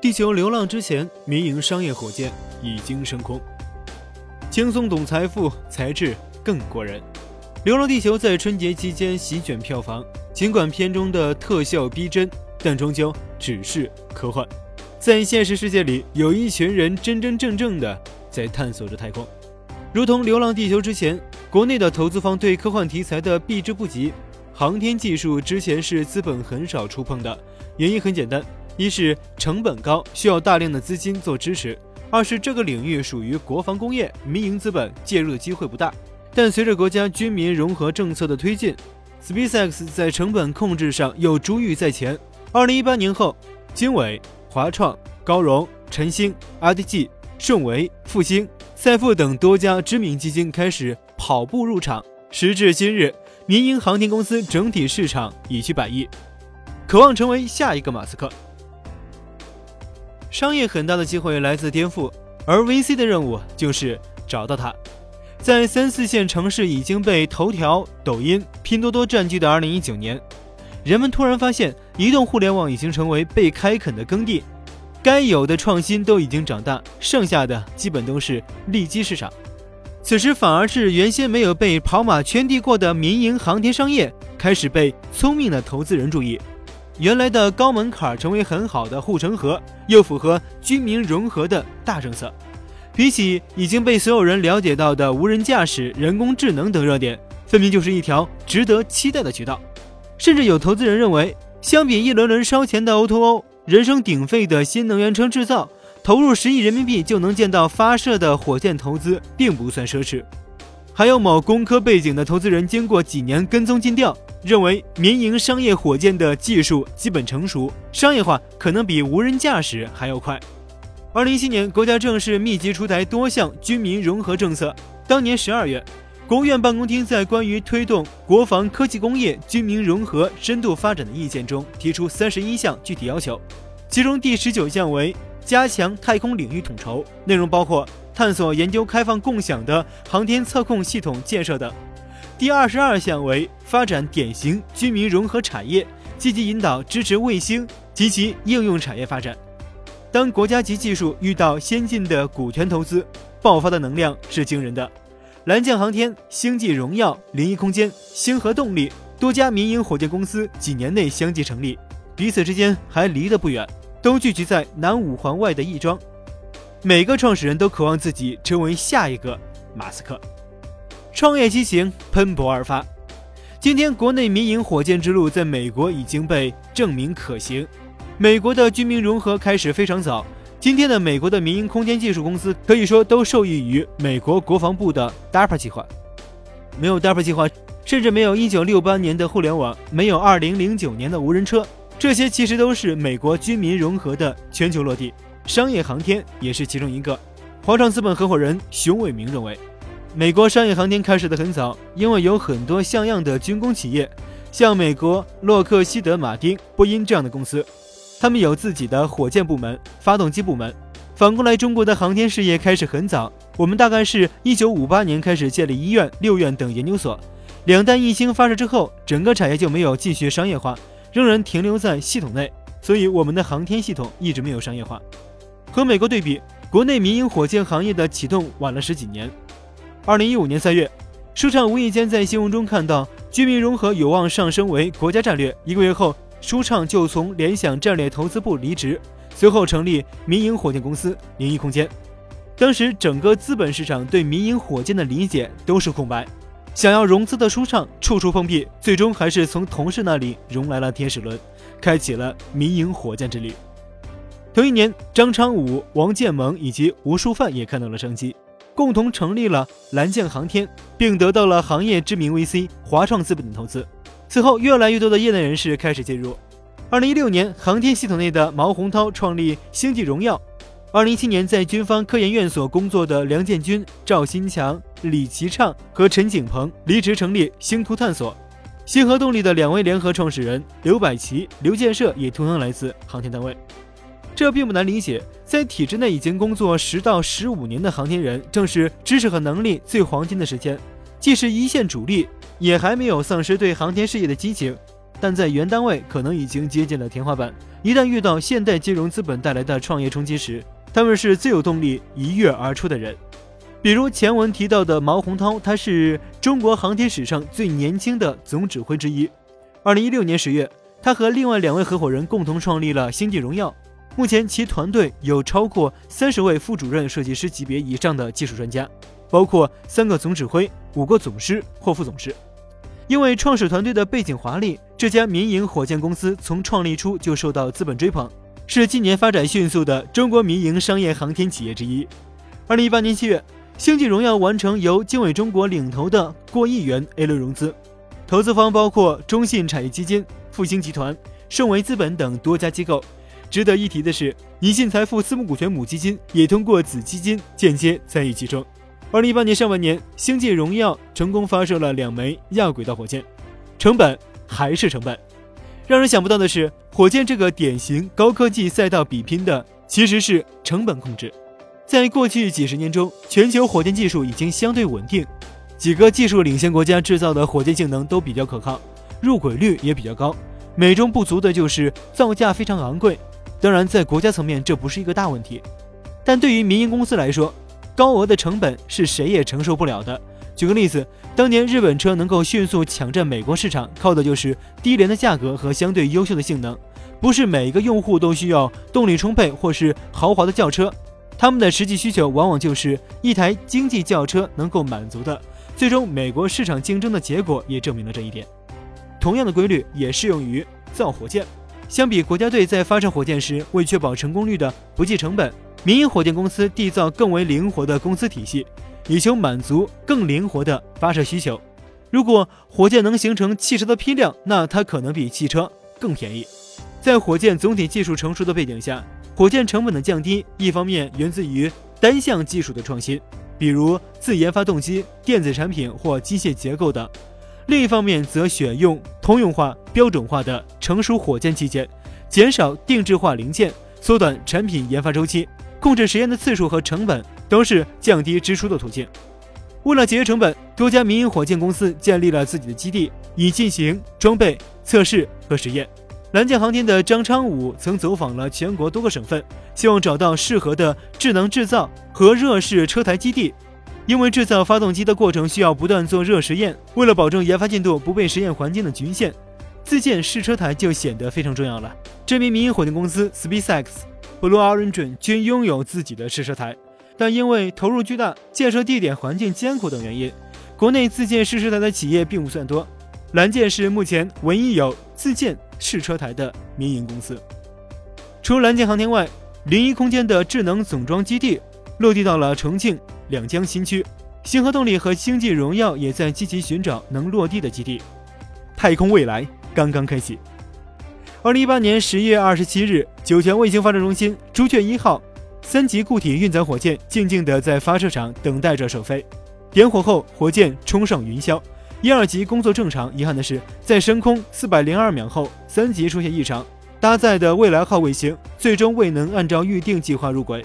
地球流浪之前，民营商业火箭已经升空。轻松懂财富，才智更过人。《流浪地球》在春节期间席卷票房，尽管片中的特效逼真，但终究只是科幻。在现实世界里，有一群人真真正正的在探索着太空。如同《流浪地球》之前，国内的投资方对科幻题材的避之不及。航天技术之前是资本很少触碰的，原因很简单：一是成本高，需要大量的资金做支持；二是这个领域属于国防工业，民营资本介入的机会不大。但随着国家军民融合政策的推进，SpaceX 在成本控制上又珠玉在前。二零一八年后，经纬、华创、高融、晨星、IDG、顺为、复兴、赛富等多家知名基金开始跑步入场。时至今日。民营航天公司整体市场已去百亿，渴望成为下一个马斯克。商业很大的机会来自颠覆，而 VC 的任务就是找到它。在三四线城市已经被头条、抖音、拼多多占据的2019年，人们突然发现，移动互联网已经成为被开垦的耕地，该有的创新都已经长大，剩下的基本都是利基市场。此时反而是原先没有被跑马圈地过的民营航天商业开始被聪明的投资人注意，原来的高门槛成为很好的护城河，又符合军民融合的大政策。比起已经被所有人了解到的无人驾驶、人工智能等热点，分明就是一条值得期待的渠道。甚至有投资人认为，相比一轮轮烧钱的 O2O，人声鼎沸的新能源车制造。投入十亿人民币就能见到发射的火箭投资，并不算奢侈。还有某工科背景的投资人，经过几年跟踪尽调，认为民营商业火箭的技术基本成熟，商业化可能比无人驾驶还要快。二零一七年，国家正式密集出台多项军民融合政策。当年十二月，国务院办公厅在关于推动国防科技工业军民融合深度发展的意见中，提出三十一项具体要求，其中第十九项为。加强太空领域统筹，内容包括探索研究开放共享的航天测控系统建设等。第二十二项为发展典型军民融合产业，积极引导支持卫星及其应用产业发展。当国家级技术遇到先进的股权投资，爆发的能量是惊人的。蓝箭航天、星际荣耀、灵异空间、星河动力多家民营火箭公司几年内相继成立，彼此之间还离得不远。都聚集在南五环外的亦庄，每个创始人都渴望自己成为下一个马斯克，创业激情喷薄而发。今天，国内民营火箭之路在美国已经被证明可行。美国的军民融合开始非常早，今天的美国的民营空间技术公司可以说都受益于美国国防部的 DARPA 计划。没有 DARPA 计划，甚至没有1968年的互联网，没有2009年的无人车。这些其实都是美国军民融合的全球落地，商业航天也是其中一个。华创资本合伙人熊伟明认为，美国商业航天开始的很早，因为有很多像样的军工企业，像美国洛克希德马丁、波音这样的公司，他们有自己的火箭部门、发动机部门。反过来，中国的航天事业开始很早，我们大概是一九五八年开始建立医院、六院等研究所。两弹一星发射之后，整个产业就没有继续商业化。仍然停留在系统内，所以我们的航天系统一直没有商业化。和美国对比，国内民营火箭行业的启动晚了十几年。二零一五年三月，舒畅无意间在新闻中看到军民融合有望上升为国家战略。一个月后，舒畅就从联想战略投资部离职，随后成立民营火箭公司灵异空间。当时整个资本市场对民营火箭的理解都是空白。想要融资的舒畅处处碰壁，最终还是从同事那里融来了天使轮，开启了民营火箭之旅。同一年，张昌武、王建萌以及吴淑范也看到了商机，共同成立了蓝箭航天，并得到了行业知名 VC 华创资本的投资。此后，越来越多的业内人士开始介入。二零一六年，航天系统内的毛洪涛创立星际荣耀。二零一七年，在军方科研院所工作的梁建军、赵新强、李其畅和陈景鹏离职，成立星图探索。星河动力的两位联合创始人刘百奇、刘建设也同样来自航天单位。这并不难理解，在体制内已经工作十到十五年的航天人，正是知识和能力最黄金的时间，既是一线主力，也还没有丧失对航天事业的激情。但在原单位可能已经接近了天花板。一旦遇到现代金融资本带来的创业冲击时，他们是最有动力一跃而出的人。比如前文提到的毛洪涛，他是中国航天史上最年轻的总指挥之一。二零一六年十月，他和另外两位合伙人共同创立了星际荣耀。目前，其团队有超过三十位副主任设计师级别以上的技术专家，包括三个总指挥、五个总师或副总师。因为创始团队的背景华丽，这家民营火箭公司从创立初就受到资本追捧，是近年发展迅速的中国民营商业航天企业之一。二零一八年七月。星际荣耀完成由经纬中国领投的过亿元 A 轮融资，投资方包括中信产业基金、复星集团、盛维资本等多家机构。值得一提的是，宜信财富私募股权母基金也通过子基金间接参与其中。二零一八年上半年，星际荣耀成功发射了两枚亚轨道火箭，成本还是成本。让人想不到的是，火箭这个典型高科技赛道比拼的其实是成本控制。在过去几十年中，全球火箭技术已经相对稳定，几个技术领先国家制造的火箭性能都比较可靠，入轨率也比较高。美中不足的就是造价非常昂贵。当然，在国家层面这不是一个大问题，但对于民营公司来说，高额的成本是谁也承受不了的。举个例子，当年日本车能够迅速抢占美国市场，靠的就是低廉的价格和相对优秀的性能。不是每一个用户都需要动力充沛或是豪华的轿车。他们的实际需求往往就是一台经济轿车能够满足的。最终，美国市场竞争的结果也证明了这一点。同样的规律也适用于造火箭。相比国家队在发射火箭时为确保成功率的不计成本，民营火箭公司缔造更为灵活的公司体系，以求满足更灵活的发射需求。如果火箭能形成汽车的批量，那它可能比汽车更便宜。在火箭总体技术成熟的背景下。火箭成本的降低，一方面源自于单项技术的创新，比如自研发动机、电子产品或机械结构等；另一方面则选用通用化、标准化的成熟火箭器件，减少定制化零件，缩短产品研发周期，控制实验的次数和成本，都是降低支出的途径。为了节约成本，多家民营火箭公司建立了自己的基地，以进行装备测试和实验。蓝箭航天的张昌武曾走访了全国多个省份，希望找到适合的智能制造和热式车台基地。因为制造发动机的过程需要不断做热实验，为了保证研发进度不被实验环境的局限，自建试车台就显得非常重要了。知名民营火箭公司 SpaceX、Blue Origin 均拥有自己的试车台，但因为投入巨大、建设地点环境艰苦等原因，国内自建试车台的企业并不算多。蓝箭是目前唯一有自建。试车台的民营公司。除蓝箭航天外，零一空间的智能总装基地落地到了重庆两江新区。星河动力和星际荣耀也在积极寻找能落地的基地。太空未来刚刚开启。二零一八年十一月二十七日，酒泉卫星发射中心朱雀一号三级固体运载火箭静静地在发射场等待着首飞。点火后，火箭冲上云霄。一二级工作正常，遗憾的是，在升空四百零二秒后，三级出现异常，搭载的未来号卫星最终未能按照预定计划入轨。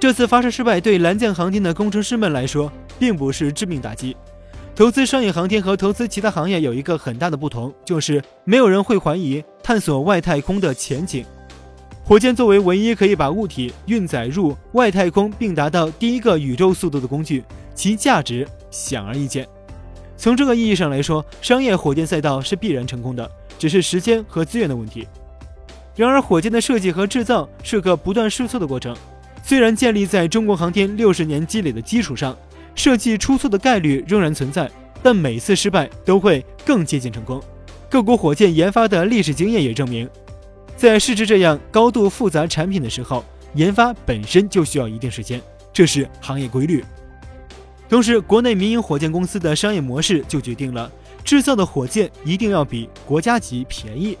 这次发射失败对蓝箭航天的工程师们来说，并不是致命打击。投资商业航天和投资其他行业有一个很大的不同，就是没有人会怀疑探索外太空的前景。火箭作为唯一可以把物体运载入外太空并达到第一个宇宙速度的工具，其价值显而易见。从这个意义上来说，商业火箭赛道是必然成功的，只是时间和资源的问题。然而，火箭的设计和制造是个不断试错的过程。虽然建立在中国航天六十年积累的基础上，设计出错的概率仍然存在，但每次失败都会更接近成功。各国火箭研发的历史经验也证明，在试制这样高度复杂产品的时候，研发本身就需要一定时间，这是行业规律。同时，国内民营火箭公司的商业模式就决定了制造的火箭一定要比国家级便宜，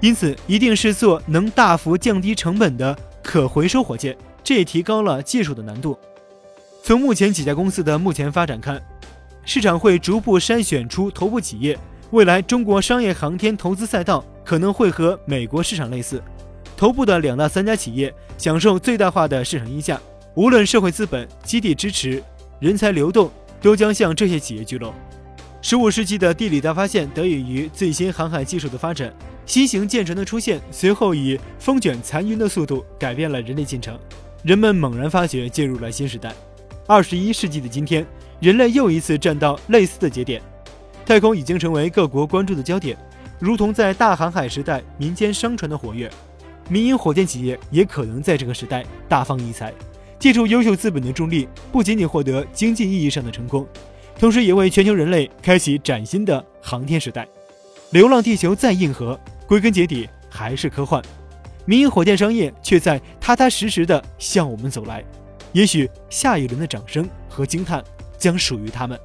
因此一定是做能大幅降低成本的可回收火箭，这也提高了技术的难度。从目前几家公司的目前发展看，市场会逐步筛选出头部企业。未来中国商业航天投资赛道可能会和美国市场类似，头部的两大三家企业享受最大化的市场溢价，无论社会资本、基地支持。人才流动都将向这些企业聚拢。十五世纪的地理大发现得益于最新航海技术的发展，新型舰船的出现，随后以风卷残云的速度改变了人类进程。人们猛然发觉进入了新时代。二十一世纪的今天，人类又一次站到类似的节点，太空已经成为各国关注的焦点，如同在大航海时代民间商船的活跃，民营火箭企业也可能在这个时代大放异彩，借助优秀资本的助力，不仅仅获得经济意义上的成功。同时，也为全球人类开启崭新的航天时代。流浪地球再硬核，归根结底还是科幻。民营火箭商业却在踏踏实实地向我们走来。也许下一轮的掌声和惊叹将属于他们。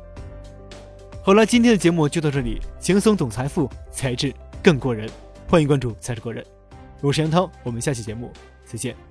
好了，今天的节目就到这里。轻松懂财富，才智更过人。欢迎关注财智过人，我是杨涛。我们下期节目再见。